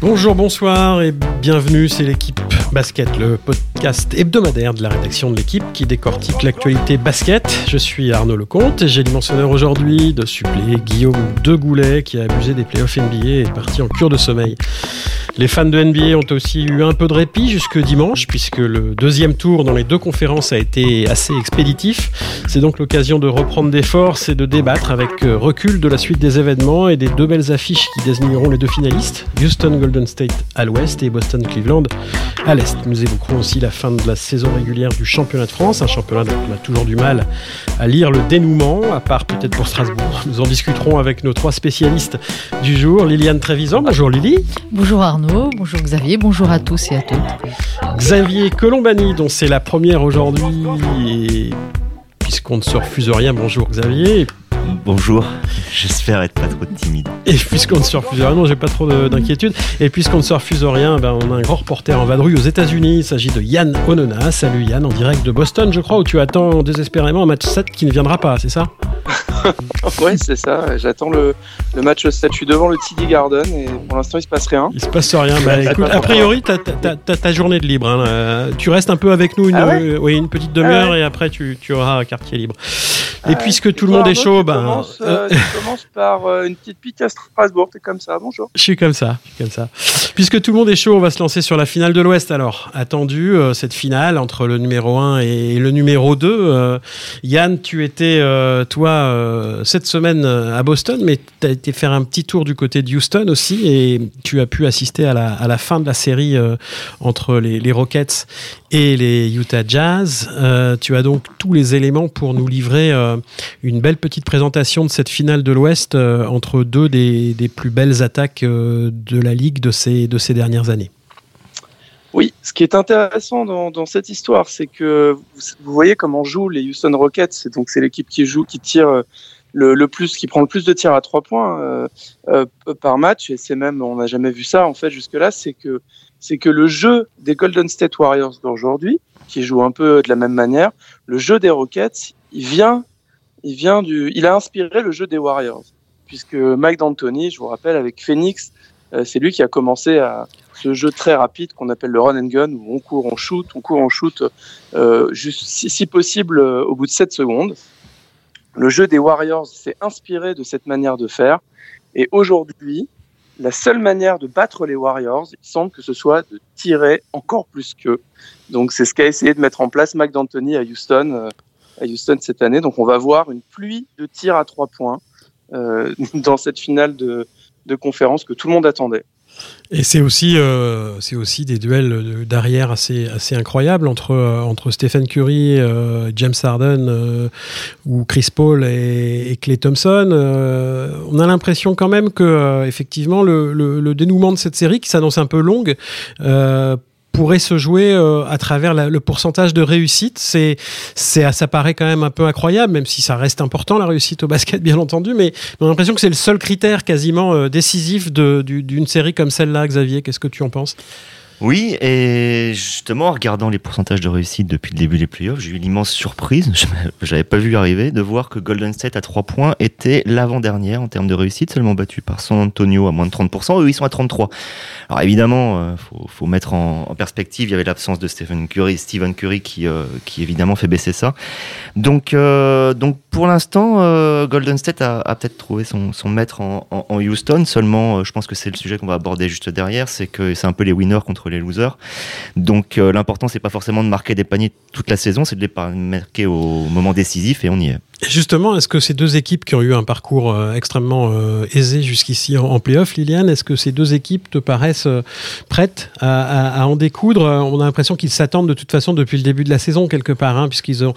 Bonjour, bonsoir et bienvenue, c'est l'équipe Basket, le podcast hebdomadaire de la rédaction de l'équipe qui décortique l'actualité basket. Je suis Arnaud Lecomte et j'ai l'immense honneur aujourd'hui de suppléer Guillaume Degoulet qui a abusé des playoffs NBA et est parti en cure de sommeil. Les fans de NBA ont aussi eu un peu de répit jusque dimanche, puisque le deuxième tour dans les deux conférences a été assez expéditif. C'est donc l'occasion de reprendre des forces et de débattre avec recul de la suite des événements et des deux belles affiches qui désigneront les deux finalistes, Houston Golden State à l'ouest et Boston Cleveland à l'est. Nous évoquerons aussi la fin de la saison régulière du championnat de France, un championnat dont on a toujours du mal à lire le dénouement, à part peut-être pour Strasbourg. Nous en discuterons avec nos trois spécialistes du jour. Liliane Trévisan, bonjour Lily. Bonjour Arnaud bonjour Xavier, bonjour à tous et à toutes. Xavier Colombani, dont c'est la première aujourd'hui, puisqu'on ne se refuse rien, bonjour Xavier. Bonjour, j'espère être pas trop timide. Et puisqu'on ne se refuse rien, non, j'ai pas trop d'inquiétude. Et puisqu'on ne se refuse rien, ben, on a un grand reporter en vadrouille aux États-Unis. Il s'agit de Yann Onona. Salut Yann, en direct de Boston, je crois, où tu attends désespérément un match 7 qui ne viendra pas, c'est ça? Ouais, c'est ça. J'attends le, le, match 7. Je suis devant le TD Garden et pour l'instant, il se passe rien. Il se passe rien. Bah, écoute, a priori, tu as, ta journée de libre. Hein. Tu restes un peu avec nous une, ah oui, une petite demi-heure ah et après, tu, tu auras un quartier libre. Et puisque tout le monde est chaud, ben. Commence, euh, commence par euh, une petite pique à Strasbourg. T'es comme ça. Bonjour. Je suis comme ça. Je suis comme ça. Puisque tout le monde est chaud, on va se lancer sur la finale de l'Ouest. Alors, attendu euh, cette finale entre le numéro 1 et le numéro 2. Yann, tu étais toi cette semaine à Boston, mais tu as été faire un petit tour du côté de Houston aussi, et tu as pu assister à la, à la fin de la série entre les, les, Rockets et les Utah Jazz. tu as donc tous les éléments pour nous livrer euh, une belle petite présentation de cette finale de l'Ouest euh, entre deux des, plus belles attaques euh, de la Ligue de ces, de ces dernières années. Oui, ce qui est intéressant dans, cette histoire, c'est que vous, voyez comment jouent les Houston Rockets. C'est donc c'est l'équipe qui joue, qui tire le, plus, qui prend le plus de tirs à trois points par match. Et c'est même, on n'a jamais vu ça en fait jusque là. C'est que c'est que le jeu des Golden State Warriors d'aujourd'hui, qui joue un peu de la même manière, le jeu des Rockets, il vient il vient du, il a inspiré le jeu des Warriors, puisque Mike D'Antoni, je vous rappelle, avec Phoenix, euh, c'est lui qui a commencé à ce jeu très rapide qu'on appelle le run and gun, où on court, on shoot, on court, on shoot, euh, juste, si, possible euh, au bout de 7 secondes. Le jeu des Warriors s'est inspiré de cette manière de faire, et aujourd'hui, la seule manière de battre les Warriors, il semble que ce soit de tirer encore plus qu'eux. Donc c'est ce qu'a essayé de mettre en place Mike D'Antoni à Houston à Houston cette année. Donc on va voir une pluie de tirs à trois points euh, dans cette finale de, conférence que tout le monde attendait. Et c'est aussi, euh, aussi des duels d'arrière assez, assez incroyables entre, euh, entre Stephen Curry, James Harden ou Chris Paul et, Clay Thompson. on a l'impression quand même que effectivement le, le, dénouement de cette série, qui s'annonce un peu longue, pourrait se jouer euh, à travers le pourcentage de réussite. C'est, c'est, ça paraît quand même un peu incroyable, même si ça reste important la réussite au basket, bien entendu. Mais on a l'impression que c'est le seul critère quasiment euh, décisif de, d'une série comme celle-là, Xavier. Qu'est-ce que tu en penses? Oui, et justement, en regardant les pourcentages de réussite depuis le début des playoffs, j'ai eu l'immense surprise, je n'avais pas vu arriver, de voir que Golden State à 3 points était l'avant-dernière en termes de réussite, seulement battu par San Antonio à moins de 30%, eux ils sont à 33%. Alors évidemment, il euh, faut, mettre en, perspective, il y avait l'absence de Stephen Curry, Stephen Curry qui, euh, qui évidemment fait baisser ça. Donc, euh, donc pour l'instant, Golden State a, peut-être trouvé son, son maître en, en Houston, seulement je pense que c'est le sujet qu'on va aborder juste derrière, c'est que c'est un peu les winners contre les losers. Donc euh, l'important, c'est pas forcément de marquer des paniers toute la saison, c'est de les marquer au moment décisif et on y est. justement, est-ce que ces deux équipes qui ont eu un parcours euh, extrêmement euh, aisé jusqu'ici en, playoff, Liliane, est-ce que ces deux équipes te paraissent prêtes à, en découdre? On a l'impression qu'ils s'attendent de toute façon depuis le début de la saison quelque part, hein, puisqu'ils ont,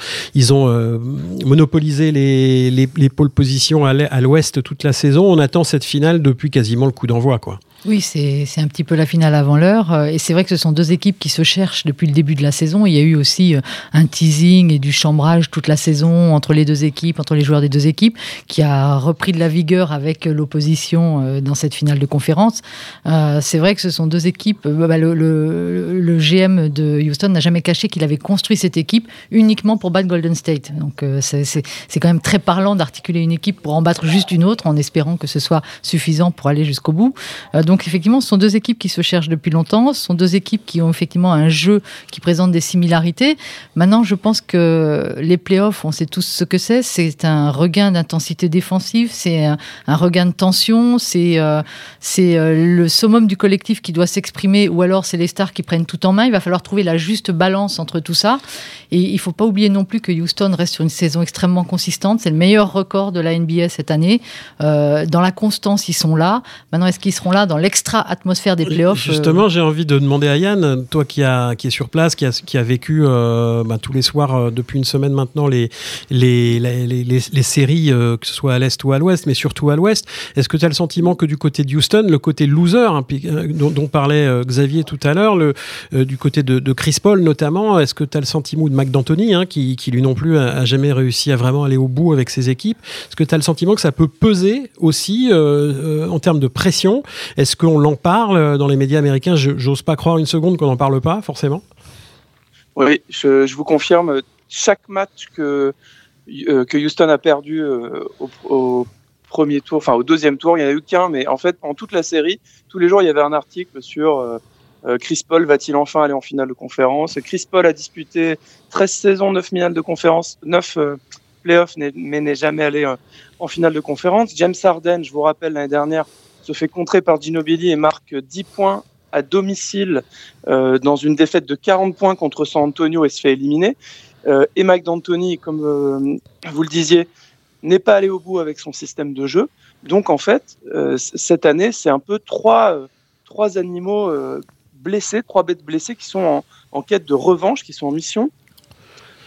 monopolisé les, les, les pôles positions à l'ouest toute la saison. On attend cette finale depuis quasiment le coup d'envoi, quoi. Oui, c'est un petit peu la finale avant l'heure. Euh, et c'est vrai que ce sont deux équipes qui se cherchent depuis le début de la saison. Il y a eu aussi euh, un teasing et du chambrage toute la saison entre les deux équipes, entre les joueurs des deux équipes, qui a repris de la vigueur avec l'opposition euh, dans cette finale de conférence. c'est vrai que ce sont deux équipes. Bah, le, le, GM de Houston n'a jamais caché qu'il avait construit cette équipe uniquement pour battre Golden State. Donc c'est quand même très parlant d'articuler une équipe pour en battre juste une autre en espérant que ce soit suffisant pour aller jusqu'au bout. donc donc effectivement, ce sont deux équipes qui se cherchent depuis longtemps. Ce sont deux équipes qui ont effectivement un jeu qui présente des similarités. Maintenant, je pense que les playoffs, on sait tous ce que c'est. C'est un regain d'intensité défensive, c'est un, regain de tension, c'est euh, euh, le summum du collectif qui doit s'exprimer, ou alors c'est les stars qui prennent tout en main. Il va falloir trouver la juste balance entre tout ça. Et il ne faut pas oublier non plus que Houston reste sur une saison extrêmement consistante. C'est le meilleur record de la NBA cette année. Euh, dans la constance, ils sont là. Maintenant, est-ce qu'ils seront là dans l'extra atmosphère des playoffs. Euh, justement, j'ai envie de demander à Yann, toi qui, a, est sur place, qui a, vécu euh, bah, tous les soirs euh, depuis une semaine maintenant les, séries, que ce soit à l'Est ou à l'Ouest, mais surtout à l'Ouest, est-ce que tu as le sentiment que du côté de Houston, le côté loser, hein, dont, parlait Xavier tout à l'heure, du côté de, Chris Paul notamment, est-ce que tu as le sentiment de McDantony, hein, qui, qui, lui non plus a, jamais réussi à vraiment aller au bout avec ses équipes, est-ce que tu as le sentiment que ça peut peser aussi en termes de pression? Est-ce qu'on l'en parle euh, dans les médias américains? J'ose pas croire une seconde qu'on n'en parle pas, forcément. Oui, je, vous confirme, chaque match que, euh, Houston a perdu euh, au, premier tour, enfin au deuxième tour, il n'y en a eu qu'un, mais en fait, en toute la série, tous les jours, il y avait un article sur Chris Paul va-t-il enfin aller en finale de conférence? Chris Paul a disputé 13 saisons, 9 finales de conférence, 9 playoffs, mais n'est jamais allé en finale de conférence. James Harden, je vous rappelle, l'année dernière, se fait contrer par Ginobili et marque 10 points à domicile euh, dans une défaite de 40 points contre San Antonio et se fait éliminer. Euh, et Mike comme euh, vous le disiez, n'est pas allé au bout avec son système de jeu. Donc en fait, cette année, c'est un peu trois, trois animaux blessés, trois bêtes blessées qui sont en, en, quête de revanche, qui sont en mission.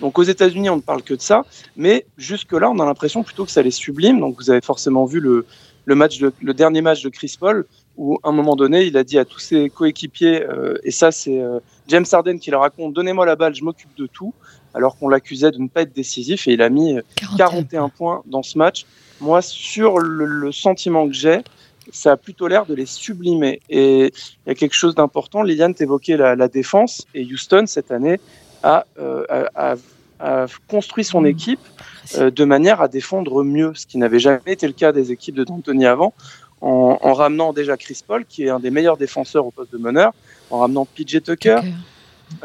Donc aux États-Unis, on ne parle que de ça, mais jusque-là, on a l'impression plutôt que ça les sublime. Donc vous avez forcément vu le, le, match le dernier match de Chris Paul, où à un moment donné, il a dit à tous ses coéquipiers, euh, et ça c'est euh, James Harden qui le raconte, donnez-moi la balle, je m'occupe de tout, alors qu'on l'accusait de ne pas être décisif, et il a mis 41 euh, points dans ce match. Moi, sur le, sentiment que j'ai, ça a plutôt l'air de les sublimer. Et il y a quelque chose d'important, Liliane t'évoquait la, la défense, et Houston, cette année, a, a, a construit son mmh. équipe euh, de manière à défendre mieux, ce qui n'avait jamais été le cas des équipes de D'Antoni avant, en, ramenant déjà Chris Paul, qui est un des meilleurs défenseurs au poste de meneur, en ramenant PJ Tucker,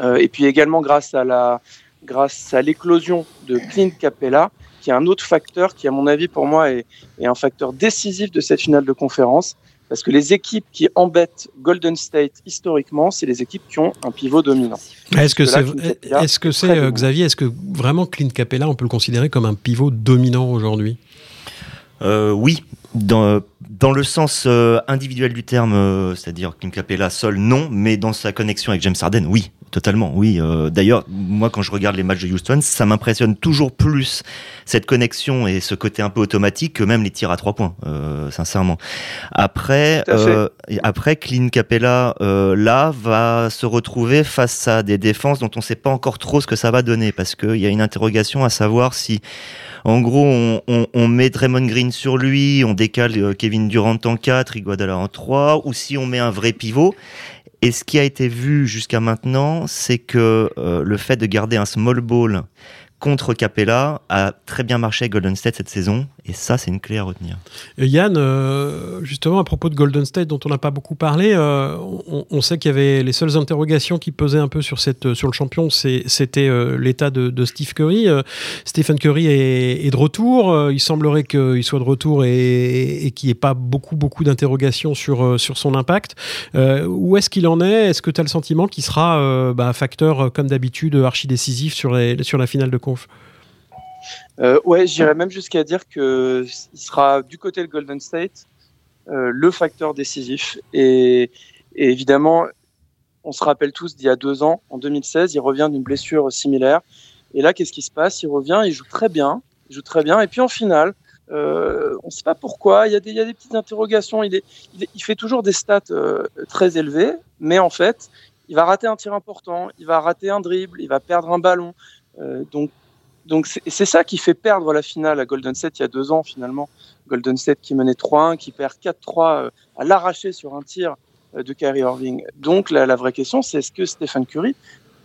euh, et puis également grâce à la grâce à l'éclosion de Clint Capella, qui est un autre facteur qui, à mon avis, pour moi, est, est un facteur décisif de cette finale de conférence. Parce que les équipes qui embêtent Golden State historiquement, c'est les équipes qui ont un pivot dominant. Est-ce que c'est, est-ce que c'est euh, Xavier, est-ce que vraiment Clint Capella, on peut le considérer comme un pivot dominant aujourd'hui? Euh, Oui, dans, dans le sens euh, individuel du terme, c'est-à-dire Clint Capella seul, non, mais dans sa connexion avec James Harden, oui, totalement, oui. Euh, d'ailleurs, moi, quand je regarde les matchs de Houston, ça m'impressionne toujours plus cette connexion et ce côté un peu automatique que même les tirs à trois points, euh, sincèrement. Après, euh, après, Clint Capella, là, va se retrouver face à des défenses dont on ne sait pas encore trop ce que ça va donner, parce qu'il y a une interrogation à savoir si en gros, on, met Draymond Green sur lui, on décale Kevin Durant en 4, Iguodala en 3, ou si on met un vrai pivot. Et ce qui a été vu jusqu'à maintenant, c'est que euh, le fait de garder un small ball contre Capella a très bien marché avec Golden State cette saison. Et ça, c'est une clé à retenir. Yann, euh, justement, à propos de Golden State, dont on n'a pas beaucoup parlé, euh, on, sait qu'il y avait les seules interrogations qui pesaient un peu sur, cette, sur le champion, c'était euh, l'état de, Steve Curry. Stephen Curry est, de retour. il semblerait qu'il soit de retour et, qu'il n'y ait pas beaucoup, beaucoup d'interrogations sur, sur son impact. où est-ce qu'il en est? Est-ce que tu as le sentiment qu'il sera bah, facteur, comme d'habitude, archi-décisif sur, sur la finale de conf? Euh, ouais, j'irais même jusqu'à dire que il sera du côté de Golden State euh, le facteur décisif. Et, évidemment, on se rappelle tous d'il y a deux ans, en 2016, il revient d'une blessure similaire. Et là, qu'est-ce qui se passe? Il revient, il joue très bien, joue très bien. Et puis en finale, Euh, on ne sait pas pourquoi. Il y, a des, petites interrogations. Il, fait toujours des stats euh, très élevés, mais en fait, il va rater un tir important, il va rater un dribble, il va perdre un ballon. Donc, donc c'est ça qui fait perdre la finale à Golden State il y a deux ans finalement. Golden State qui menait 3-1, qui perd 4-3 à l'arraché sur un tir de Kyrie Irving. Donc la, vraie question, c'est est-ce que Stephen Curry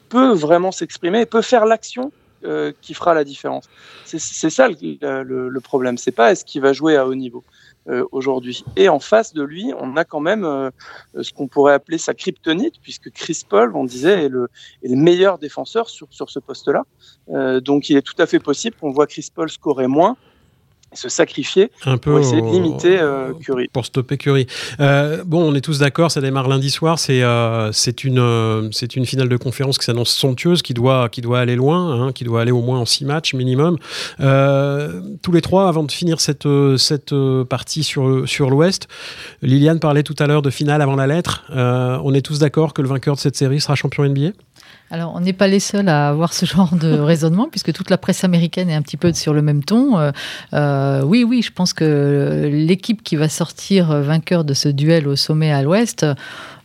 peut vraiment s'exprimer et peut faire l'action euh, qui fera la différence? C'est ça le, le, le problème. C'est pas est-ce qu'il va jouer à haut niveau euh, aujourd'hui. Et en face de lui, on a quand même euh, ce qu'on pourrait appeler sa kryptonite, puisque Chris Paul, on disait, est le, est le meilleur défenseur sur, sur ce poste-là. donc il est tout à fait possible qu'on voit Chris Paul scorer moins se sacrifier un peu pour essayer de limiter euh, Curry. Pour stopper Curry. Euh, bon, on est tous d'accord, ça démarre lundi soir. C'est euh, c'est une, c'est une finale de conférence qui s'annonce somptueuse, qui doit, qui doit aller loin, hein, qui doit aller au moins en six matchs minimum. Tous les trois, avant de finir cette, cette partie sur, sur l'Ouest, Liliane parlait tout à l'heure de finale avant la lettre. on est tous d'accord que le vainqueur de cette série sera champion NBA alors, on n'est pas les seuls à avoir ce genre de raisonnement, puisque toute la presse américaine est un petit peu sur le même ton. Euh, euh, oui, oui, je pense que l'équipe qui va sortir vainqueur de ce duel au sommet à l'Ouest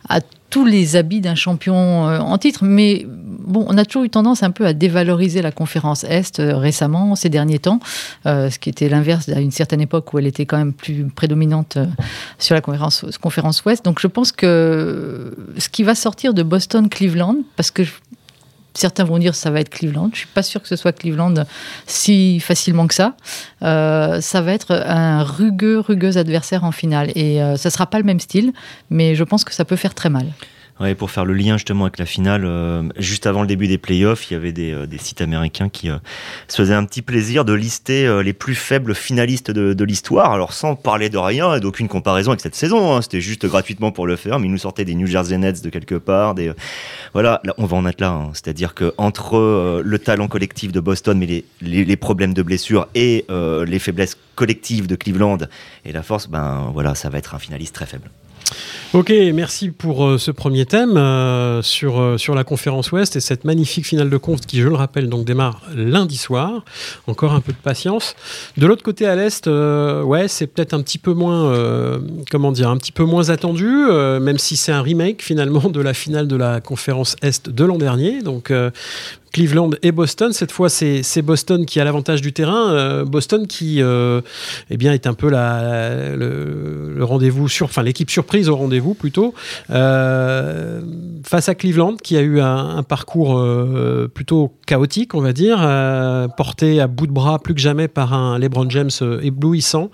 a tous les habits d'un champion euh, en titre, mais bon, on a toujours eu tendance un peu à dévaloriser la conférence Est récemment, ces derniers temps, ce qui était l'inverse à une certaine époque où elle était quand même plus prédominante sur la conférence, conférence Ouest. Donc je pense que ce qui va sortir de Boston-Cleveland, parce que Certains vont dire ça va être Cleveland. Je suis pas sûr que ce soit Cleveland si facilement que ça. Euh, ça va être un rugueux, rugueux adversaire en finale. Et euh, ça sera pas le même style, mais je pense que ça peut faire très mal. Ouais, pour faire le lien justement avec la finale, euh, juste avant le début des playoffs, il y avait des, euh, sites américains qui euh, se faisaient un petit plaisir de lister les plus faibles finalistes de, l'histoire, alors sans parler de rien et d'aucune comparaison avec cette saison. Hein, C'était juste gratuitement pour le faire, mais ils nous sortaient des New Jersey Nets de quelque part. Des, voilà, là, on va en être là. Hein. C'est-à-dire que entre le talent collectif de Boston, mais les problèmes de blessure et les faiblesses collectives de Cleveland et la force, ben voilà, ça va être un finaliste très faible. Ok, merci pour euh, ce premier thème euh, sur, euh, sur la conférence Ouest et cette magnifique finale de conf qui, je le rappelle, donc démarre lundi soir. Encore un peu de patience. De l'autre côté à l'Est, ouais, c'est peut-être un petit peu moins, comment dire, un petit peu moins attendu, même si c'est un remake finalement de la finale de la conférence Est de l'an dernier. Donc Cleveland et Boston. Cette fois, c'est Boston qui a l'avantage du terrain. Euh, Boston qui euh, eh est un peu le, rendez-vous, sur, l'équipe surprise au rendez-vous plutôt, euh, face à Cleveland qui a eu un, parcours plutôt chaotique, on va dire, euh, porté à bout de bras plus que jamais par un LeBron James éblouissant.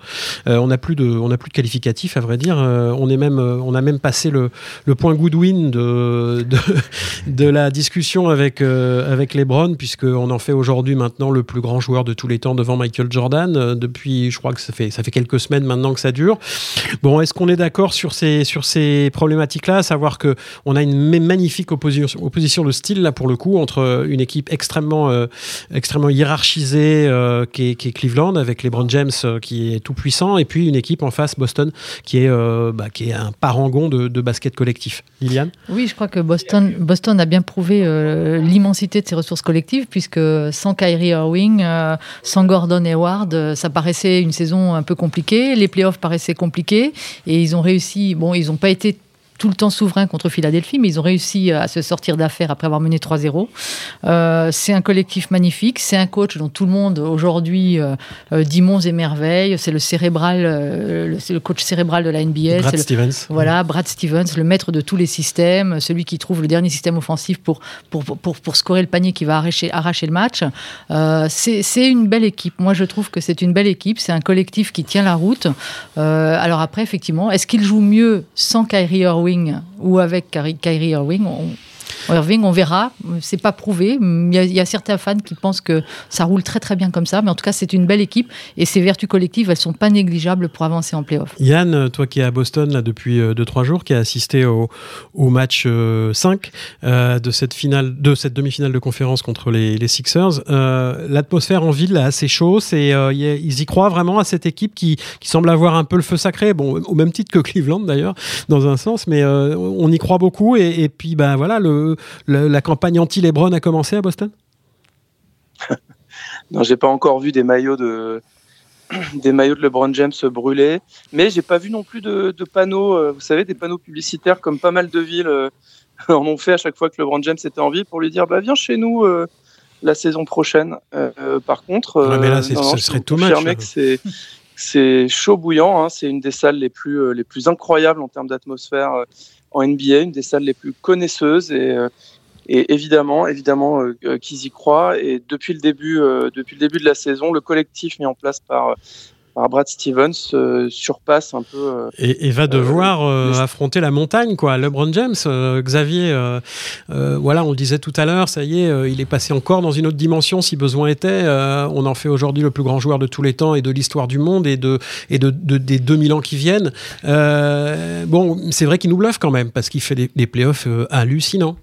on n'a plus de, on plus de qualificatif à vrai dire. on est même, on a même passé le, point Goodwin de, de, la discussion avec avec LeBron, puisqu'on en fait aujourd'hui maintenant le plus grand joueur de tous les temps devant Michael Jordan. Euh, depuis, je crois que ça fait, ça fait quelques semaines maintenant que ça dure. Bon, est-ce qu'on est, d'accord sur ces, sur ces problématiques-là, à savoir qu'on a une magnifique opposition, opposition de style, là, pour le coup, entre une équipe extrêmement, euh, extrêmement hiérarchisée euh, qui, est, est, Cleveland, avec LeBron James euh, qui est tout puissant, et puis une équipe en face, Boston, qui est, euh, bah, qui est un parangon de, basket collectif. Liliane? Oui, je crois que Boston, Boston a bien prouvé l'immensité de ses ressources collectives, puisque sans Kyrie Irving, sans Gordon Hayward, ça paraissait une saison un peu compliquée. Les playoffs paraissaient compliqués et ils ont réussi. Bon, ils n'ont pas été tout le temps souverain contre Philadelphie, mais ils ont réussi à se sortir d'affaires après avoir mené 3-0. Euh, c'est un collectif magnifique, c'est un coach dont tout le monde aujourd'hui euh, dit monts et merveilles, c'est le cérébral, euh, c'est le coach cérébral de la NBA. Brad le, Stevens. Voilà, Brad Stevens, le maître de tous les systèmes, celui qui trouve le dernier système offensif pour, pour, pour, pour scorer le panier qui va arracher, arracher le match. Euh, c'est une belle équipe. Moi, je trouve que c'est une belle équipe, c'est un collectif qui tient la route. Euh, alors après, effectivement, est-ce qu'il joue mieux sans Kyrie Irving ou avec Kyrie Irving, Irving, on verra. C'est pas prouvé. Il y, a, certains fans qui pensent que ça roule très très bien comme ça, mais en tout cas, c'est une belle équipe et ces vertus collectives, elles sont pas négligeables pour avancer en playoff. Yann, toi qui es à Boston là depuis 2-3 jours, qui a assisté au, match 5 euh, de cette finale, de cette demi-finale de conférence contre les, Sixers, euh, l'atmosphère en ville là assez chaud. C'est euh, ils y croient vraiment à cette équipe qui, semble avoir un peu le feu sacré. Bon, au même titre que Cleveland d'ailleurs, dans un sens, mais euh, on y croit beaucoup. Et puis, ben voilà, le le, la campagne anti-Lebron a commencé à Boston? Non, j'ai pas encore vu des maillots de, des maillots de LeBron James brûlés. Mais j'ai pas vu non plus de, panneaux, vous savez, des panneaux publicitaires comme pas mal de villes en ont fait à chaque fois que LeBron James était en ville pour lui dire bah viens chez nous la saison prochaine. par contre, mais là, ce serait tout match. que c'est chaud bouillant. Hein. c'est une des salles les plus les plus incroyables en termes d'atmosphère en NBA, une des salles les plus connaisseuses et, euh, et évidemment, évidemment euh, euh, qu'ils y croient. Et depuis le début, depuis le début de la saison, le collectif mis en place par par Brad Stevens euh, surpasse un peu. Euh, et, va devoir euh, affronter la montagne, quoi. LeBron James, Xavier, voilà, on le disait tout à l'heure, ça y est, il est passé encore dans une autre dimension si besoin était. on en fait aujourd'hui le plus grand joueur de tous les temps et de l'histoire du monde et, de, et de, des 2000 ans qui viennent. bon, c'est vrai qu'il nous bluffe quand même parce qu'il fait des, des playoffs hallucinants.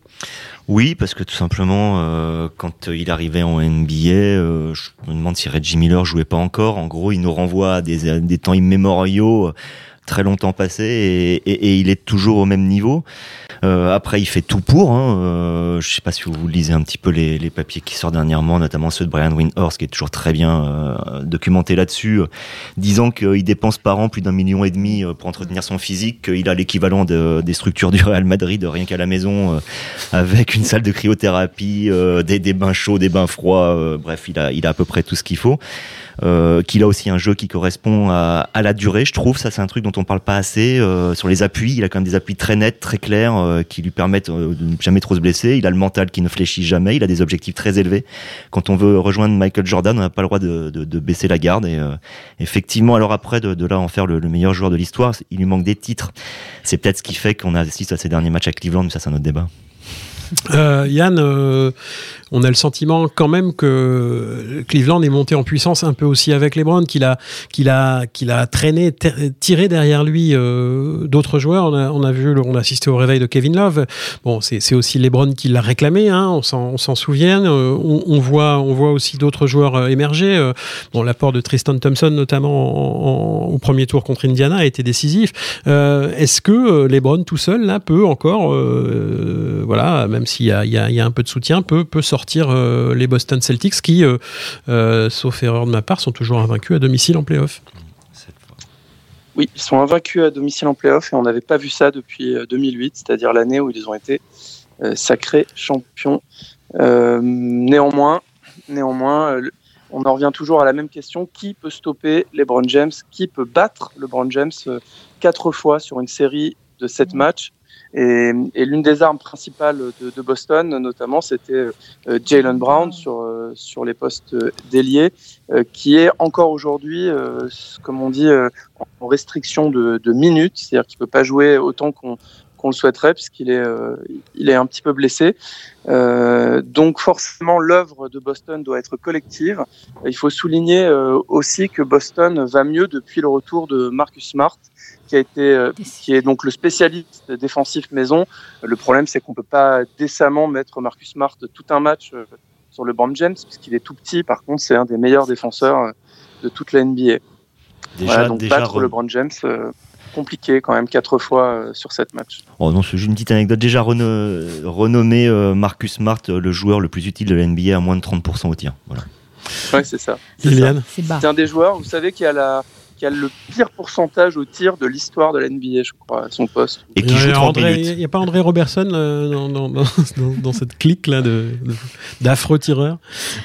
Oui, parce que tout simplement, euh, quand il arrivait en NBA, euh, je me demande si Reggie Miller jouait pas encore. En gros, il nous renvoie à des, des temps immémoriaux très longtemps passé et, il est toujours au même niveau. Euh, après, il fait tout pour. Hein. Euh, je sais pas si vous lisez un petit peu les, papiers qui sortent dernièrement, notamment ceux de Brian Windhorst, qui est toujours très bien euh, documenté là-dessus, euh, disant qu'il dépense par an plus d'un million et demi pour entretenir son physique, qu'il a l'équivalent de, des structures du Real Madrid rien qu'à la maison, avec une salle de cryothérapie, des, bains chauds, des bains froids. bref, il a, à peu près tout ce qu'il faut. Qu'il a aussi un jeu qui correspond à, à, la durée, je trouve. Ça, c'est un truc dont on parle pas assez. Euh, sur les appuis, il a quand même des appuis très nets, très clairs, euh, qui lui permettent euh, de ne jamais trop se blesser. Il a le mental qui ne fléchit jamais. Il a des objectifs très élevés. Quand on veut rejoindre Michael Jordan, on n'a pas le droit de, baisser la garde. Et effectivement, alors après, de, de, là en faire le, le meilleur joueur de l'histoire, il lui manque des titres. C'est peut-être ce qui fait qu'on assiste à ces derniers matchs à Cleveland, mais ça, c'est un autre débat. Euh, Yann, euh, on a le sentiment quand même que Cleveland est monté en puissance un peu aussi avec qu'il a, qu'il a, qu'il a traîné, tiré derrière lui euh, d'autres joueurs. On a, vu, on a assisté au réveil de Kevin Love. Bon, c'est aussi LeBron qui l'a réclamé, hein, on s'en souvient. On, voit, on voit aussi d'autres joueurs émerger. Bon, l'apport de Tristan Thompson, notamment en, en, au premier tour contre Indiana, a été décisif. Est-ce que LeBron tout seul là peut encore, voilà, s'il y, y, y a, un peu de soutien, peut, peut sortir euh, les Boston Celtics qui, euh, euh, sauf erreur de ma part, sont toujours invaincus à domicile en playoff. Oui, ils sont invaincus à domicile en playoff et on n'avait pas vu ça depuis 2008, c'est-à-dire l'année où ils ont été sacrés champions. néanmoins, néanmoins on en revient toujours à la même question. Qui peut stopper LeBron James? Qui peut battre LeBron James quatre fois sur une série de sept matchs? Et, et l'une des armes principales de, de Boston, notamment, c'était euh, Jalen Brown sur, euh, sur les postes d'ailier, euh, qui est encore aujourd'hui, comme on dit, en restriction de, de minutes, c'est-à-dire qu'il peut pas jouer autant qu'on qu'on le souhaiterait puisqu'il est, euh, il est un petit peu blessé. Euh, donc forcément, l'œuvre de Boston doit être collective. Il faut souligner euh, aussi que Boston va mieux depuis le retour de Marcus Smart, qui a été, euh, qui est donc le spécialiste défensif maison. Le problème, c'est qu'on peut pas décemment mettre Marcus Smart tout un match euh, sur le banc James, puisqu'il est tout petit. Par contre, c'est un des meilleurs défenseurs de toute la NBA. Déjà, voilà, donc déjà battre LeBron James compliqué quand même quatre fois euh, sur cette match. Oh non, c'est une petite anecdote. Déjà renommé euh, Marcus Smart euh, le joueur le plus utile de la NBA à moins de 30% au tir. Voilà. Ouais, c'est ça. C'est un des joueurs, vous savez, qui a la, qui a le pire pourcentage au tir de l'histoire de l'NBA, je crois, à son poste. Et qui joue Il n'y a pas André Robertson euh, dans, dans, dans, dans, cette clique là d'affreux tireurs?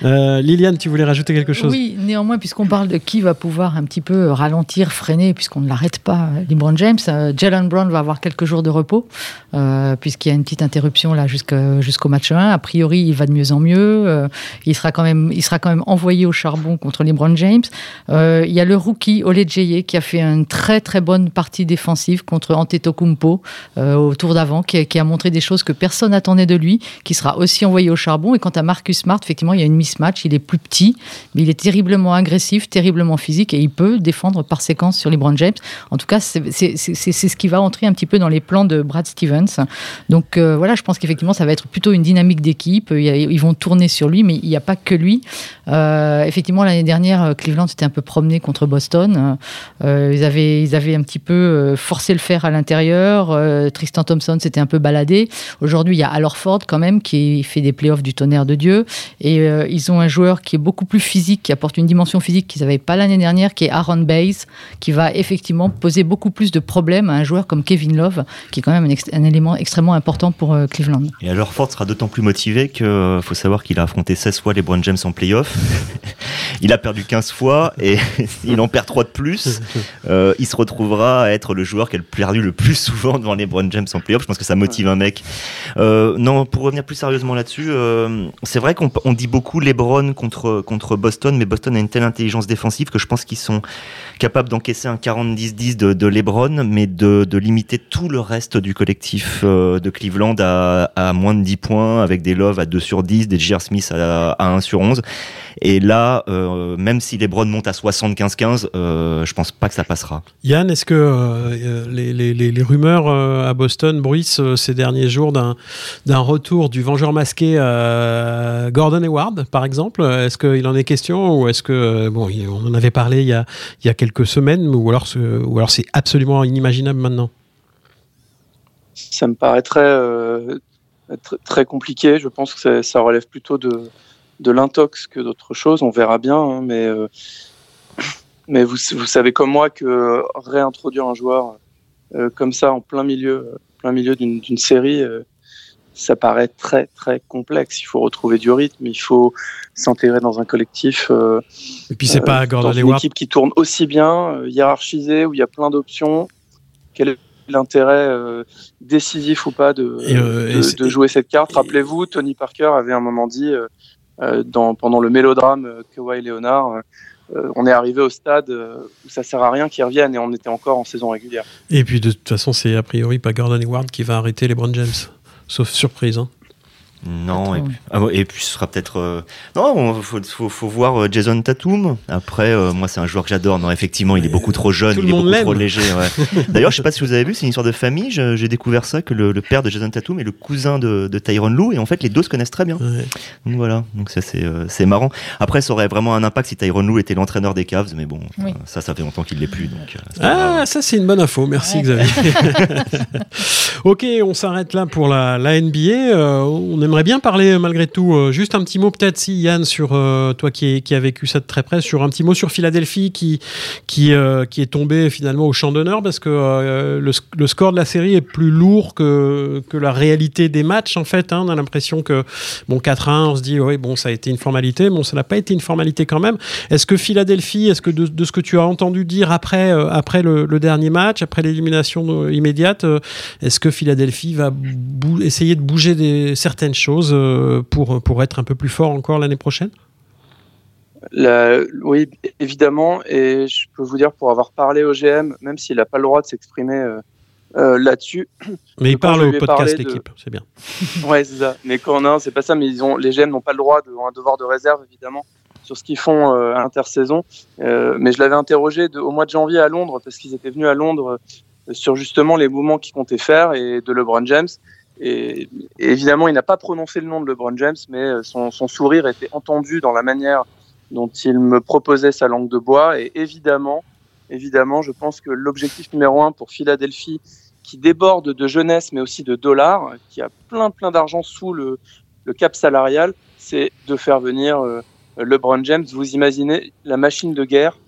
Euh, Liliane, tu voulais rajouter quelque chose? Oui, néanmoins, puisqu'on parle de qui va pouvoir un petit peu ralentir, freiner, puisqu'on ne l'arrête pas, LeBron James, euh, Jalen Brown va avoir quelques jours de repos, euh, puisqu'il y a une petite interruption là jusqu'au match 1. A priori, il va de mieux en mieux. il, sera quand même, il sera quand même envoyé au charbon contre LeBron James. il y a le rookie, Ole qui a fait une très très bonne partie défensive contre Antetokounmpo euh, au tour d'avant, qui, a montré des choses que personne n'attendait de lui, qui sera aussi envoyé au charbon. Et quant à Marcus Smart, effectivement, il y a une mismatch. Il est plus petit, mais il est terriblement agressif, terriblement physique et il peut défendre par séquence sur les LeBron James. En tout cas, c'est ce qui va entrer un petit peu dans les plans de Brad Stevens. Donc euh, voilà, je pense qu'effectivement, ça va être plutôt une dynamique d'équipe. Ils vont tourner sur lui, mais il n'y a pas que lui. Euh, effectivement, l'année dernière, Cleveland s'était un peu promené contre Boston. Ils, avaient, ils avaient un petit peu forcé le fer à l'intérieur. Tristan Thompson s'était un peu baladé. Aujourd'hui, il y a Alorford quand même qui fait des playoffs du tonnerre de Dieu. Et ils ont un joueur qui est beaucoup plus physique, qui apporte une dimension physique qu'ils n'avaient pas l'année dernière, qui est Aaron Bays, qui va effectivement poser beaucoup plus de problèmes à un joueur comme Kevin Love, qui est quand même un, élément extrêmement important pour Cleveland. Et Alorford sera d'autant plus motivé qu'il faut savoir qu'il a affronté 16 fois les Brown James en playoff. il a perdu 15 fois et il en perd 3 de plus. Euh, il se retrouvera à être le joueur qui a perdu le plus souvent devant les Brown James en playoff. Je pense que ça motive un mec. Euh, non, pour revenir plus sérieusement là-dessus, euh, c'est vrai qu'on dit beaucoup LeBron contre, contre Boston, mais Boston a une telle intelligence défensive que je pense qu'ils sont capables d'encaisser un 40-10-10 de, de, LeBron, mais de, de, limiter tout le reste du collectif de Cleveland à, à, moins de 10 points, avec des Love à 2 sur 10, des J.R. Smith à, à 1 sur 11. Et là, euh, même si les Browns montent à 75-15, euh, je pense pas que ça passera. Yann, est-ce que euh, les, les, les, rumeurs euh, à Boston bruissent ces derniers jours d'un retour du vengeur masqué Gordon Hayward, par exemple? Est-ce qu'il en est question ou est-ce que, bon, on en avait parlé il y a, il y a quelques semaines, ou alors, ou alors c'est absolument inimaginable maintenant? Ça me paraît très, très compliqué. Je pense que ça relève plutôt de de l'intox que d'autres choses. On verra bien, hein, mais, euh, mais vous, vous, savez comme moi que réintroduire un joueur euh, comme ça en plein milieu, plein milieu d'une série, euh, ça paraît très très complexe. Il faut retrouver du rythme, il faut s'intégrer dans un collectif. Et puis c'est pas Gordon dans une équipe qui tourne aussi bien, hiérarchisée, où il y a plein d'options. Quel est l'intérêt décisif ou pas de, de, jouer cette carte? Rappelez-vous, Tony Parker avait un moment dit euh, dans, pendant le mélodrame euh, Kawhi Leonard. Euh, on est arrivé au stade où ça sert à rien qu'ils reviennent et on était encore en saison régulière. Et puis de toute façon, c'est a priori pas Gordon Hayward qui va arrêter les Brown James, sauf surprise. Hein. Non, et puis, ah et puis, ce sera peut-être. Euh, non, il faut, faut, voir euh, Jason Tatum. Après, euh, moi, c'est un joueur que j'adore. Non, effectivement, il est beaucoup trop jeune, il est beaucoup trop léger. D'ailleurs, je sais pas si vous avez vu, c'est une histoire de famille. J'ai découvert ça que le, père de Jason Tatum est le cousin de, de Tyron Lou, et en fait, les deux se connaissent très bien. Donc voilà, donc ça c'est marrant. Après, ça aurait vraiment un impact si Tyron Lou était l'entraîneur des Cavs, mais bon, ça, ça fait longtemps qu'il l'est plus. Donc, ah, ça c'est une bonne info. Merci Xavier. ok, on s'arrête là pour la, la NBA. on aimerait bien parler malgré tout, euh, juste un petit mot peut-être si Yann sur euh, toi qui, qui a vécu ça de très près, sur un petit mot sur Philadelphie qui qui, euh, est tombé finalement au champ d'honneur parce que le, score de la série est plus lourd que, la réalité des matchs en fait. Hein. on a l'impression que bon 4-1, on se dit oui bon ça a été une formalité, bon ça n'a pas été une formalité quand même. Est-ce que Philadelphie, est-ce que de, ce que tu as entendu dire après après le, dernier match, après l'élimination immédiate, est-ce que Philadelphie va essayer de bouger certaines choses choses euh, pour, pour être un peu plus fort encore l'année prochaine? Oui, évidemment. Et je peux vous dire, pour avoir parlé au GM, même s'il n'a pas le droit de s'exprimer euh, euh, là-dessus. Mais il parle au podcast d'équipe, c'est bien. ouais, c'est ça. Mais quand non, c'est pas ça. Mais ils ont, les GM n'ont pas le droit, de, ont un devoir de réserve, évidemment, sur ce qu'ils font à intersaison. mais je l'avais interrogé au mois de janvier à Londres, parce qu'ils étaient venus à Londres sur justement les mouvements qu'ils comptaient faire et de LeBron James. Et, évidemment, il n'a pas prononcé le nom de LeBron James, mais euh, son, sourire était entendu dans la manière dont il me proposait sa langue de bois. Et évidemment, évidemment, je pense que l'objectif numéro un pour Philadelphie, qui déborde de jeunesse, mais aussi de dollars, qui a plein plein d'argent sous le, le, cap salarial, c'est de faire venir euh, LeBron James. Vous imaginez la machine de guerre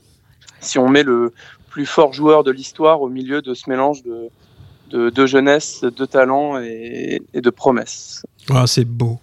si on met le plus fort joueur de l'histoire au milieu de ce mélange de, de, jeunesse, de talent et, et de promesses. Ah, c'est beau.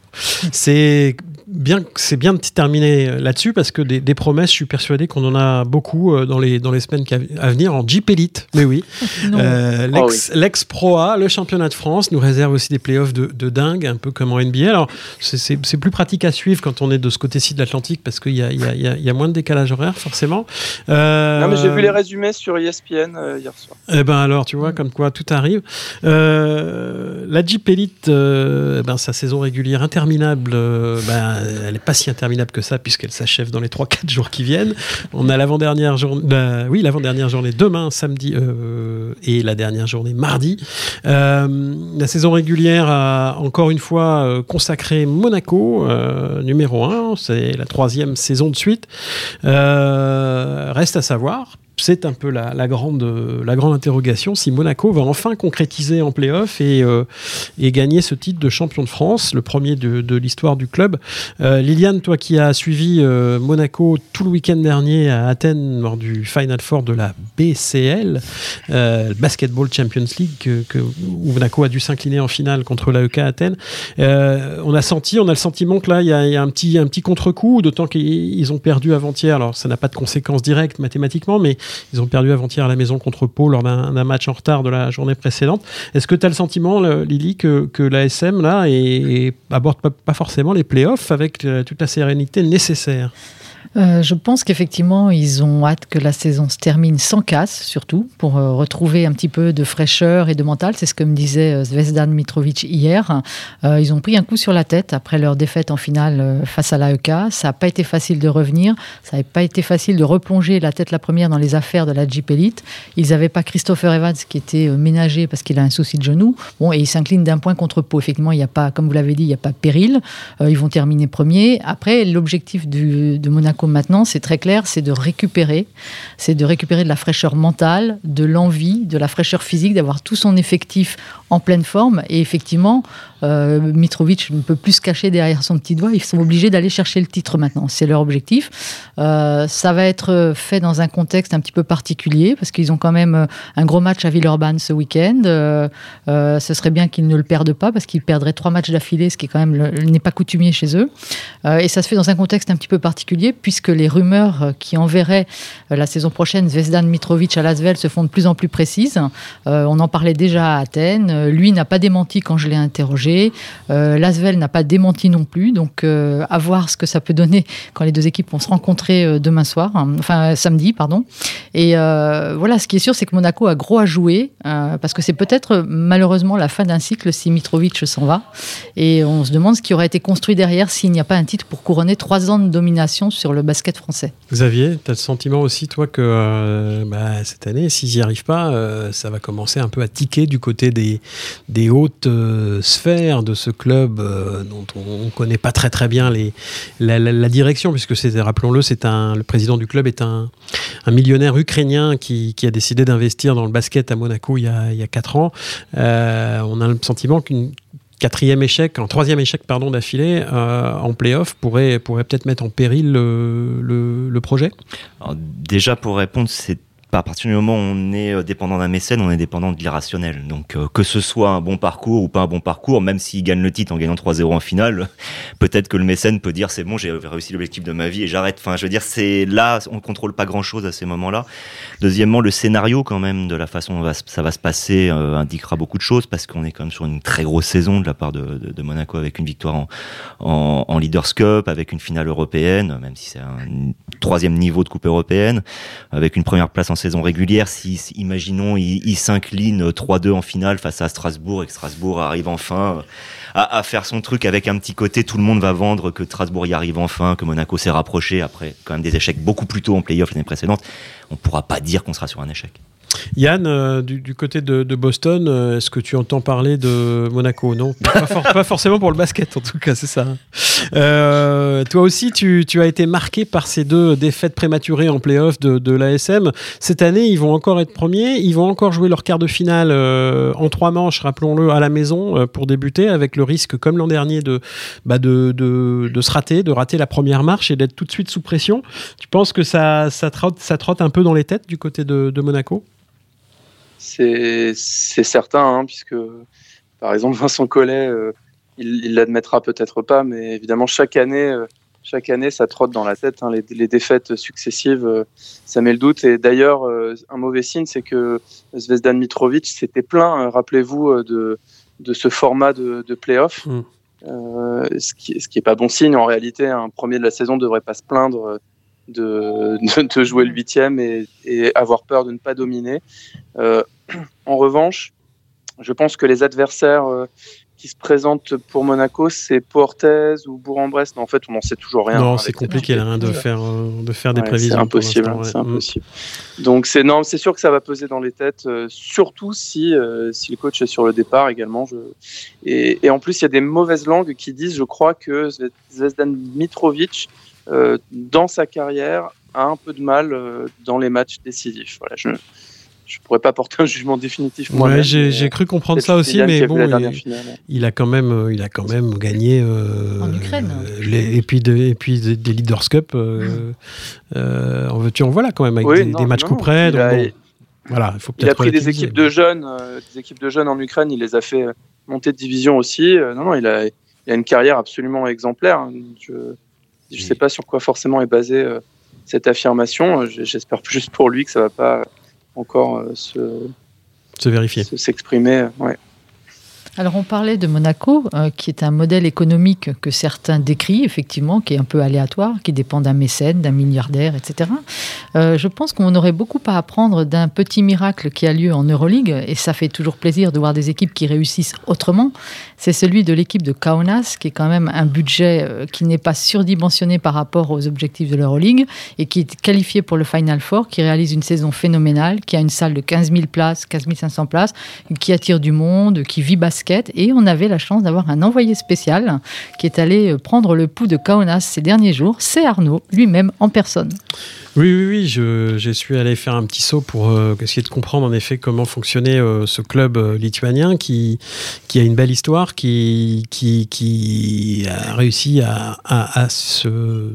C'est bien, c'est bien de terminer là-dessus parce que des, promesses, je suis persuadé qu'on en a beaucoup euh, dans les, dans les semaines à venir en Jeep Elite. Mais oui. euh, ah L'ex-Pro A, le championnat de France, nous réserve aussi des playoffs de, de dingue, un peu comme en NBA. Alors, c'est plus pratique à suivre quand on est de ce côté-ci de l'Atlantique parce qu'il y a, y, a, y a, moins de décalage horaire, forcément. Euh, non, mais j'ai vu les résumés sur ESPN euh, hier soir. Eh ben alors, tu vois, comme quoi tout arrive. la Jeep Elite, eh ben, sa saison régulière interminable, ben, elle n'est pas si interminable que ça puisqu'elle s'achève dans les 3-4 jours qui viennent. On a l'avant-dernière journée, bah, oui, l'avant-dernière journée demain, samedi, euh, et la dernière journée mardi. Euh, la saison régulière a encore une fois euh, consacré Monaco, numéro 1. C'est la troisième saison de suite. reste à savoir c'est un peu la, grande, la grande interrogation si Monaco va enfin concrétiser en playoff et, et gagner ce titre de champion de France, le premier de, l'histoire du club. Liliane, toi qui as suivi Monaco tout le week-end dernier à Athènes lors du Final Four de la BCL, Basketball Champions League, que, où Monaco a dû s'incliner en finale contre l'AEK Athènes, on a senti, on a le sentiment que là, il y, a, un petit, un petit contre-coup, d'autant qu'ils ont perdu avant-hier. Alors, ça n'a pas de conséquences directes mathématiquement, mais ils ont perdu avant-hier à la maison contre Pau lors d'un match en retard de la journée précédente. Est-ce que tu as le sentiment, Lily, que, que l'ASM, là, et, aborde pas, pas, forcément les playoffs avec euh, toute la sérénité nécessaire? Euh, je pense qu'effectivement, ils ont hâte que la saison se termine sans casse, surtout, pour euh, retrouver un petit peu de fraîcheur et de mental. C'est ce que me disait euh, Zvezdan Mitrovic hier. ils ont pris un coup sur la tête après leur défaite en finale face à l'AEK. Ça n'a pas été facile de revenir. Ça n'a pas été facile de replonger la tête la première dans les affaires de la Jeep Elite. Ils n'avaient pas Christopher Evans qui était ménagé parce qu'il a un souci de genou. Bon, et ils s'inclinent d'un point contre Pau. Effectivement, il n'y a pas, comme vous l'avez dit, il n'y a pas péril. ils vont terminer premier. Après, l'objectif de Monaco maintenant, c'est très clair, c'est de récupérer, c'est de récupérer de la fraîcheur mentale, de l'envie, de la fraîcheur physique, d'avoir tout son effectif en pleine forme. Et effectivement, euh, Mitrovic ne peut plus se cacher derrière son petit doigt. Ils sont obligés d'aller chercher le titre maintenant. C'est leur objectif. Euh, ça va être fait dans un contexte un petit peu particulier parce qu'ils ont quand même euh, un gros match à Villeurbanne ce week-end. ce serait bien qu'ils ne le perdent pas parce qu'ils perdraient trois matchs d'affilée, ce qui quand même n'est pas coutumier chez eux. et ça se fait dans un contexte un petit peu particulier puisque les rumeurs qui enverraient la saison prochaine Zvezdan Mitrovic à Lasvel se font de plus en plus précises. on en parlait déjà à Athènes. Lui n'a pas démenti quand je l'ai interrogé. Euh, L'Asvel n'a pas démenti non plus, donc euh, à voir ce que ça peut donner quand les deux équipes vont se rencontrer euh, demain soir, hein, enfin samedi, pardon. Et voilà, ce qui est sûr, c'est que Monaco a gros à jouer, parce que c'est peut-être malheureusement la fin d'un cycle si Mitrovic s'en va. Et on se demande ce qui aurait été construit derrière s'il n'y a pas un titre pour couronner trois ans de domination sur le basket français. Xavier, tu as le sentiment aussi, toi, que bah, cette année, s'ils n'y arrivent pas, ça va commencer un peu à tiquer du côté des, des hautes sphères de ce club euh, dont on ne connaît pas très très bien les, la, direction, puisque rappelons-le, c'est un, le président du club est un, un millionnaire ukrainien qui, qui, a décidé d'investir dans le basket à Monaco il y a, il y a 4 ans. Euh, on a le sentiment qu'une quatrième échec, un troisième échec pardon d'affilée euh, en playoff pourrait pourrait peut-être mettre en péril le, le, projet? déjà pour répondre, c'est à partir du moment où on est euh, dépendant d'un mécène, on est dépendant de l'irrationnel. Donc euh, que ce soit un bon parcours ou pas un bon parcours, même s'il gagne le titre en gagnant 3-0 en finale, peut-être que le mécène peut dire c'est bon, j'ai réussi l'objectif de ma vie et j'arrête. Enfin, je veux dire, c'est là, on contrôle pas grand-chose à ces moments-là. Deuxièmement, le scénario quand même de la façon dont ça va se passer euh, indiquera beaucoup de choses parce qu'on est quand même sur une très grosse saison de la part de, Monaco avec une victoire en, en, en, Leaders Cup, avec une finale européenne, même si c'est un troisième niveau de coupe européenne, avec une première place en saison régulière, si, imaginons, il, s'incline 3-2 en finale face à Strasbourg et que Strasbourg arrive enfin euh, à, faire son truc avec un petit côté, tout le monde va vendre que Strasbourg y arrive enfin, que Monaco s'est rapproché après quand même des échecs beaucoup plus tôt en playoff l'année précédente, on pourra pas dire qu'on sera sur un échec. Yann, euh, du, côté de, Boston, euh, est-ce que tu entends parler de Monaco Non, pas, forcément pour le basket en tout cas, c'est ça. Euh, toi aussi, tu, as été marqué par ces deux défaites prématurées en playoff de, de l'ASM. Cette année, ils vont encore être premiers, ils vont encore jouer leur quart de finale en trois manches, rappelons-le, à la maison pour débuter, avec le risque, comme l'an dernier, de, bah de, se rater, de rater la première marche et d'être tout de suite sous pression. Tu penses que ça, ça trotte un peu dans les têtes du côté de Monaco? C'est certain, hein, puisque par exemple Vincent Collet, euh, il l'admettra peut-être pas, mais évidemment chaque année, euh, chaque année ça trotte dans la tête. Hein, les, défaites successives, euh, ça met le doute. Et d'ailleurs, un mauvais signe, c'est que Zvezdan Mitrovic s'était plaint, rappelez-vous, de, de ce format de, de play-off. Mm. ce qui, ce qui est pas bon signe en réalité. Un premier de la saison devrait pas se plaindre de, de, jouer le huitième et, et, avoir peur de ne pas dominer. Euh, en revanche, je pense que les adversaires euh, qui se présentent pour Monaco, c'est Portez ou Bourg-en-Bresse. En fait, on n'en sait toujours rien. Non, c'est compliqué là, hein, de, faire, euh, de faire des prévisions. C'est impossible. C'est impossible. Donc, c'est non, c'est sûr que ça va peser dans les têtes, surtout si, si le coach est sur le départ également. Je... Et, et en plus, il y a des mauvaises langues qui disent, je crois, que Zvezdan Mitrovic euh, dans sa carrière, a un peu de mal dans les matchs décisifs. Voilà, je je pourrais pas porter un jugement définitif. Ouais, j'ai cru comprendre ça aussi, mais bon, il, a quand même, il a quand même gagné en Ukraine. Les, et puis, et puis des, Leaders Cup. en veux-tu, en voilà quand même avec des, matchs coup près. voilà, il faut Il a pris des équipes de jeunes, des équipes de jeunes en Ukraine. Il les a fait monter de division aussi. non, non, il a, il a une carrière absolument exemplaire. Hein. Je ne sais pas sur quoi forcément est basée cette affirmation. J'espère juste pour lui que ça va pas encore euh, se, se vérifier. S'exprimer, ouais. Alors on parlait de Monaco, euh, qui est un modèle économique que certains décrivent, effectivement, qui est un peu aléatoire, qui dépend d'un mécène, d'un milliardaire, etc. Euh, je pense qu'on aurait beaucoup à apprendre d'un petit miracle qui a lieu en Euroleague, et ça fait toujours plaisir de voir des équipes qui réussissent autrement. C'est celui de l'équipe de Kaunas, qui est quand même un budget euh, qui n'est pas surdimensionné par rapport aux objectifs de l'Euroleague, et qui est qualifié pour le Final Four, qui réalise une saison phénoménale, qui a une salle de 15 000 places, 15 500 places, qui attire du monde, qui vit basket et on avait la chance d'avoir un envoyé spécial qui est allé euh, prendre le pouls de Kaunas ces derniers jours. C'est Arnaud lui-même en personne. Oui, oui, oui, je, suis allé faire un petit saut pour euh, essayer de comprendre en effet comment fonctionnait euh, ce club lituanien qui, a une belle histoire, qui, a réussi à se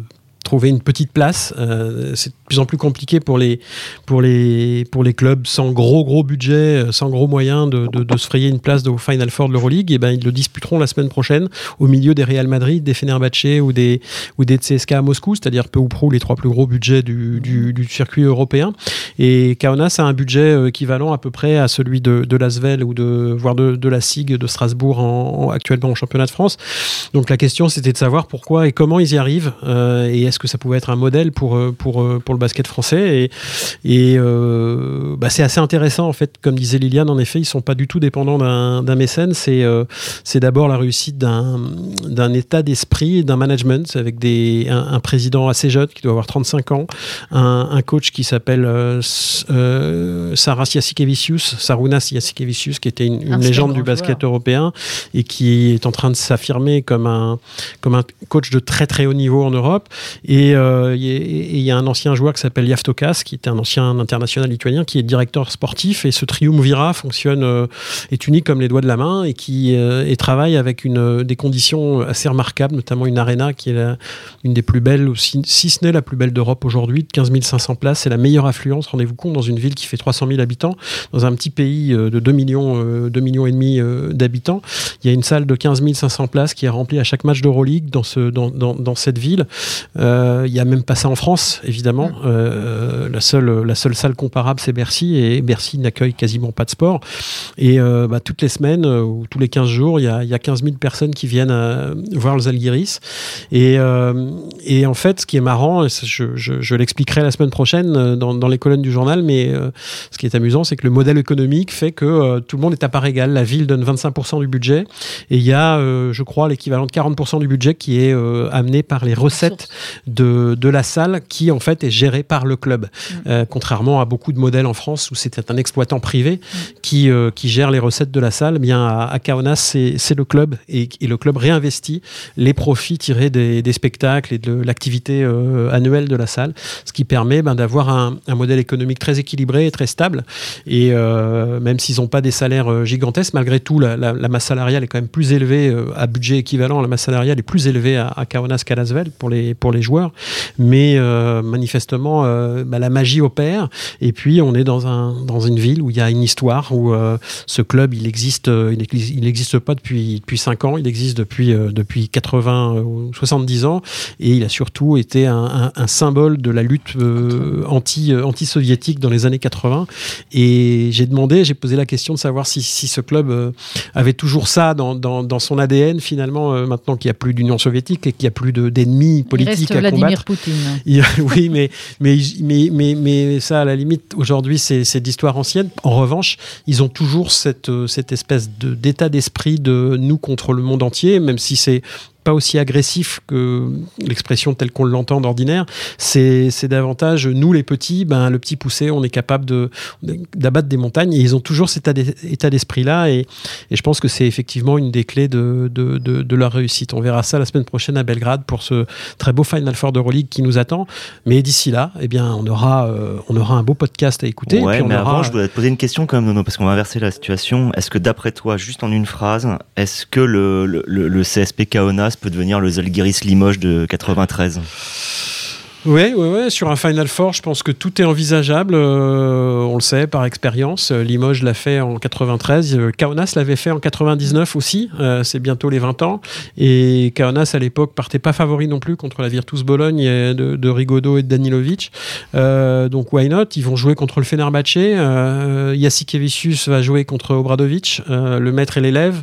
trouver une petite place. Euh, c'est de plus en plus compliqué pour les, pour les, pour les clubs sans gros gros budget, euh, sans gros moyens de, de, se frayer une place au Final Four de l'Euroleague. Et eh ben ils le disputeront la semaine prochaine au milieu des Real Madrid, des Fenerbahce ou des ou des CSK à Moscou, c'est-à-dire peu ou prou les trois plus gros budgets du, du, circuit européen. Et Kaunas a un budget euh, équivalent à peu près à celui de, de l'Asvel ou de voire de, de la SIG de Strasbourg en, actuellement au championnat de France. Donc la question c'était de savoir pourquoi et comment ils y arrivent et est-ce que ça pouvait être un modèle pour, euh, pour, euh, pour le basket français. Et, et euh, bah, c'est assez intéressant, en fait, comme disait Liliane, en effet, ils ne sont pas du tout dépendants d'un mécène. C'est c'est d'abord la réussite d'un état d'esprit, d'un management, avec des, un, président assez jeune qui doit avoir 35 ans, un, coach qui s'appelle Saras Yasikevicius, Sarunas Yasikevicius, qui était une, légende du basket européen et qui est en train de s'affirmer comme un, comme un coach de très très haut niveau en Europe. Et euh, il y a un ancien joueur qui s'appelle Yaftokas, qui était un ancien international lituanien, qui est directeur sportif. Et ce triumvirat fonctionne, euh, est unique comme les doigts de la main et qui euh, et travaille avec une, des conditions assez remarquables, notamment une arena qui est une des plus belles, si, si ce n'est la plus belle d'Europe aujourd'hui, de 15 500 places. C'est la meilleure affluence, rendez-vous compte, dans une ville qui fait 300 000 habitants, dans un petit pays de 2 millions, 2 millions et demi d'habitants. Il y a une salle de 15 500 places qui est remplie à chaque match d'Euroleague dans, ce, dans, dans, cette ville. Il n'y a même pas ça en France, évidemment. Mm. Euh, la, seule, la seule salle comparable, c'est Bercy, et Bercy n'accueille quasiment pas de sport. Et euh, bah, toutes les semaines, ou tous les 15 jours, il y a, y a 15 000 personnes qui viennent voir les Algiris. Et, et, en fait, ce qui est marrant, je, je, l'expliquerai la semaine prochaine dans, dans, les colonnes du journal, mais ce qui est amusant, c'est que le modèle économique fait que tout le monde est à part égale. La ville donne 25% du budget, et il y a, je crois, l'équivalent de 40% du budget qui est amené par les recettes de, de, la salle qui en fait est gérée par le club, mm. euh, contrairement à beaucoup de modèles en France où c'était un exploitant privé mm. qui, euh, qui gère les recettes de la salle. Eh bien à, à Kaunas, c'est le club et, et, le club réinvestit les profits tirés des, des spectacles et de l'activité euh, annuelle de la salle, ce qui permet ben, d'avoir un, un, modèle économique très équilibré et très stable. Et même s'ils n'ont pas des salaires gigantesques, malgré tout, la, la, la, masse salariale est quand même plus élevée à budget équivalent. La masse salariale est plus élevée à, à Kaunas qu'à Lasvel pour les, pour les joueurs, mais euh, manifestement euh, bah, la magie opère. Et puis on est dans un dans une ville où il y a une histoire où euh, ce club il existe il n'existe pas depuis depuis 5 ans, il existe depuis depuis 80 ou 70 ans et il a surtout été un, un, symbole de la lutte anti anti-soviétique dans les années 80. Et j'ai demandé, j'ai posé la question de savoir si, si ce club avait toujours ça dans, dans, dans son ADN finalement maintenant qu'il n'y a plus d'Union soviétique et qu'il n'y a plus d'ennemis politiques Vladimir Poutine. oui, mais, mais, mais, mais, mais, ça, à la limite, aujourd'hui, c'est d'histoire ancienne. En revanche, ils ont toujours cette, cette espèce d'état d'esprit de nous contre le monde entier, même si c'est pas aussi agressif que l'expression telle qu'on l'entend d'ordinaire. C'est davantage nous les petits, ben, le petit poussé, on est capable d'abattre des montagnes et ils ont toujours cet état d'esprit-là et, et, je pense que c'est effectivement une des clés de, de, de, leur réussite. On verra ça la semaine prochaine à Belgrade pour ce très beau Final Four de Euroleague qui nous attend. Mais d'ici là, eh bien, on aura, euh, on aura un beau podcast à écouter. Ouais, mais avant, je voudrais te poser une question quand même, Nono, parce qu'on va inverser la situation. Est-ce que d'après toi, juste en une phrase, est-ce que le, le, le, CSP Kaunas peut devenir le Zalgiris Limoges de 93 oui, ouais, ouais. Sur un Final Four, je pense que tout est envisageable. Euh, on le sait par expérience. Limoges l'a fait en 93. Euh, Kaunas l'avait fait en 99 aussi. Euh, c'est bientôt les 20 ans. Et Kaunas, à l'époque, partait pas favori non plus contre la Virtus Bologne de, de Rigaudot et de Danilovic. donc, why not? Ils vont jouer contre le Fenerbahce. Euh, va jouer contre Obradovic, le maître et l'élève.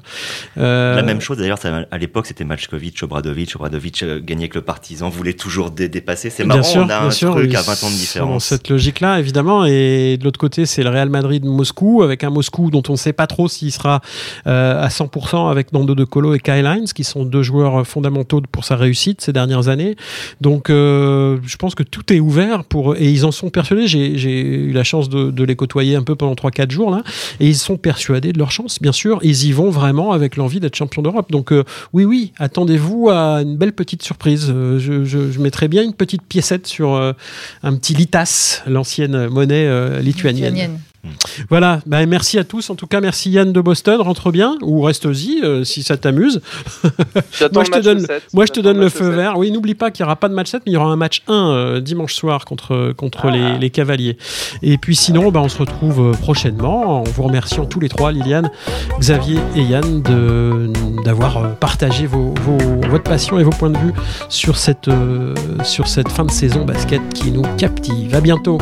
La même chose, d'ailleurs, à l'époque, c'était Matchkovic, Obradovic. Obradovic gagnait avec le partisan, voulait toujours dépasser bien sûr, on a un truc à 20 ans de différence. Dans cette logique-là, évidemment. Et de l'autre côté, c'est le Real Madrid-Moscou, avec un Moscou dont on ne sait pas trop s'il sera euh, à 100% avec Nando De Colo et Kyle Hines, qui sont deux joueurs fondamentaux pour sa réussite ces dernières années. Donc, euh, je pense que tout est ouvert pour et ils en sont persuadés. J'ai eu la chance de, les côtoyer un peu pendant 3-4 jours là, et ils sont persuadés de leur chance, bien sûr. Ils y vont vraiment avec l'envie d'être champion d'Europe. Donc, euh, oui, oui, attendez-vous à une belle petite surprise. Je, je, je mettrai bien une petite pièce sur euh, un petit litas, l'ancienne monnaie euh, lituanienne. Voilà, bah, merci à tous. En tout cas, merci Yann de Boston. Rentre bien ou reste-y euh, si ça t'amuse. moi, je te donne, moi, je te donne le feu vert. Oui, n'oublie pas qu'il n'y aura pas de match 7, mais il y aura un match 1 dimanche soir contre, contre les, ah. les, Cavaliers. Et puis sinon, bah, on se retrouve prochainement en vous remerciant tous les trois, Liliane, Xavier et Yann, d'avoir partagé vos, vos, votre passion et vos points de vue sur cette, sur cette fin de saison basket qui nous captive. À bientôt.